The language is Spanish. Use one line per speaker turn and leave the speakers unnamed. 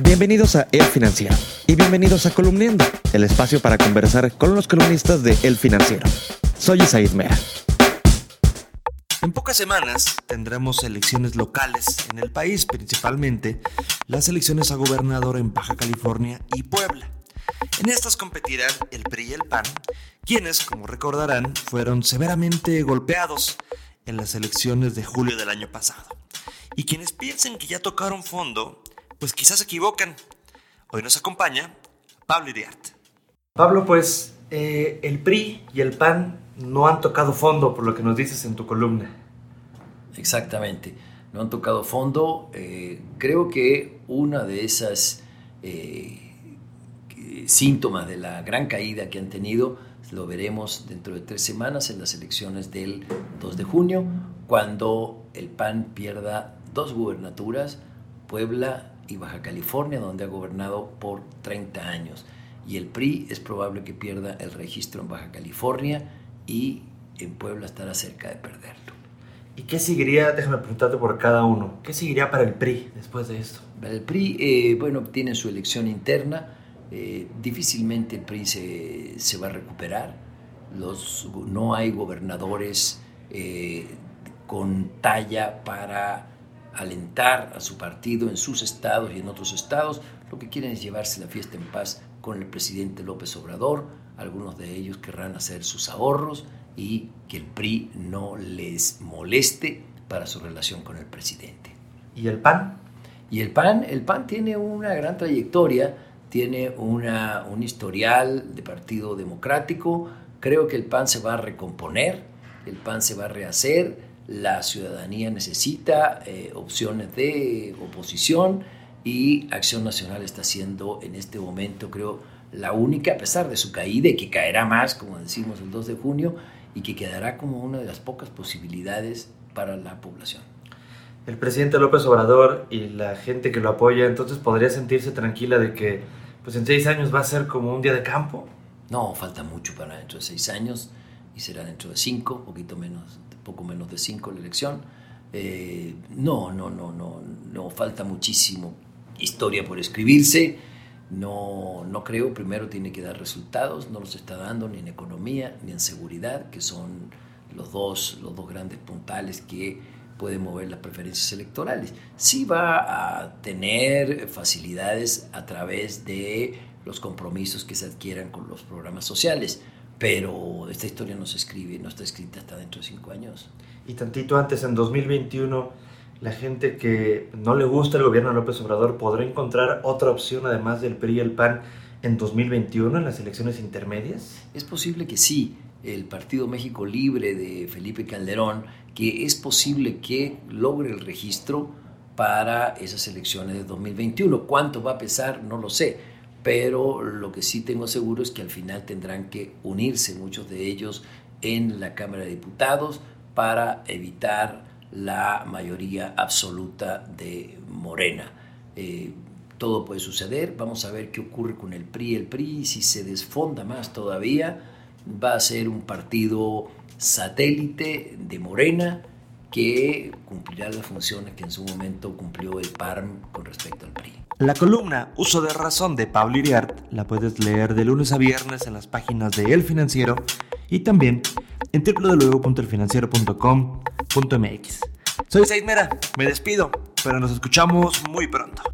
Bienvenidos a El Financiero y bienvenidos a Columniendo, el espacio para conversar con los columnistas de El Financiero. Soy Isaid Mea. En pocas semanas tendremos elecciones locales en el país, principalmente las elecciones a gobernador en Baja California y Puebla. En estas competirán el PRI y el PAN, quienes, como recordarán, fueron severamente golpeados en las elecciones de julio del año pasado. Y quienes piensen que ya tocaron fondo, pues quizás se equivocan. Hoy nos acompaña Pablo Iriart.
Pablo, pues eh, el PRI y el PAN no han tocado fondo, por lo que nos dices en tu columna.
Exactamente, no han tocado fondo. Eh, creo que una de esas eh, síntomas de la gran caída que han tenido lo veremos dentro de tres semanas en las elecciones del 2 de junio, cuando el PAN pierda dos gubernaturas, Puebla y Baja California, donde ha gobernado por 30 años. Y el PRI es probable que pierda el registro en Baja California y en Puebla estará cerca de perderlo.
¿Y qué seguiría, déjame preguntarte por cada uno, qué seguiría para el PRI después de esto?
Para el PRI, eh, bueno, tiene su elección interna, eh, difícilmente el PRI se, se, va a recuperar, Los, no hay gobernadores eh, con talla para alentar a su partido en sus estados y en otros estados, lo que quieren es llevarse la fiesta en paz con el presidente López Obrador. Algunos de ellos querrán hacer sus ahorros y que el PRI no les moleste para su relación con el presidente.
¿Y el PAN?
Y el PAN, el PAN tiene una gran trayectoria, tiene una, un historial de partido democrático. Creo que el PAN se va a recomponer, el PAN se va a rehacer la ciudadanía necesita eh, opciones de oposición y Acción Nacional está siendo en este momento, creo, la única, a pesar de su caída y que caerá más, como decimos, el 2 de junio, y que quedará como una de las pocas posibilidades para la población.
El presidente López Obrador y la gente que lo apoya, entonces podría sentirse tranquila de que pues en seis años va a ser como un día de campo.
No, falta mucho para dentro de seis años y será dentro de cinco, poquito menos poco menos de cinco la elección. Eh, no, no, no, no, no, falta muchísimo historia por escribirse. No, no creo, primero tiene que dar resultados, no los está dando ni en economía ni en seguridad, que son los dos, los dos grandes puntales que pueden mover las preferencias electorales. Sí va a tener facilidades a través de los compromisos que se adquieran con los programas sociales, pero esta historia no se escribe, no está escrita hasta dentro de cinco años.
Y tantito antes, en 2021, la gente que no le gusta el gobierno de López Obrador podrá encontrar otra opción además del PRI y el PAN en 2021 en las elecciones intermedias?
Es posible que sí. El Partido México Libre de Felipe Calderón, que es posible que logre el registro para esas elecciones de 2021. ¿Cuánto va a pesar? No lo sé pero lo que sí tengo seguro es que al final tendrán que unirse muchos de ellos en la Cámara de Diputados para evitar la mayoría absoluta de Morena. Eh, todo puede suceder, vamos a ver qué ocurre con el PRI. El PRI, si se desfonda más todavía, va a ser un partido satélite de Morena que cumplirá las funciones que en su momento cumplió el PARM con respecto al PRI.
La columna Uso de Razón de Pablo Iriart la puedes leer de lunes a viernes en las páginas de El Financiero y también en www.elfinanciero.com.mx. Soy Said Mera, me despido, pero nos escuchamos muy pronto.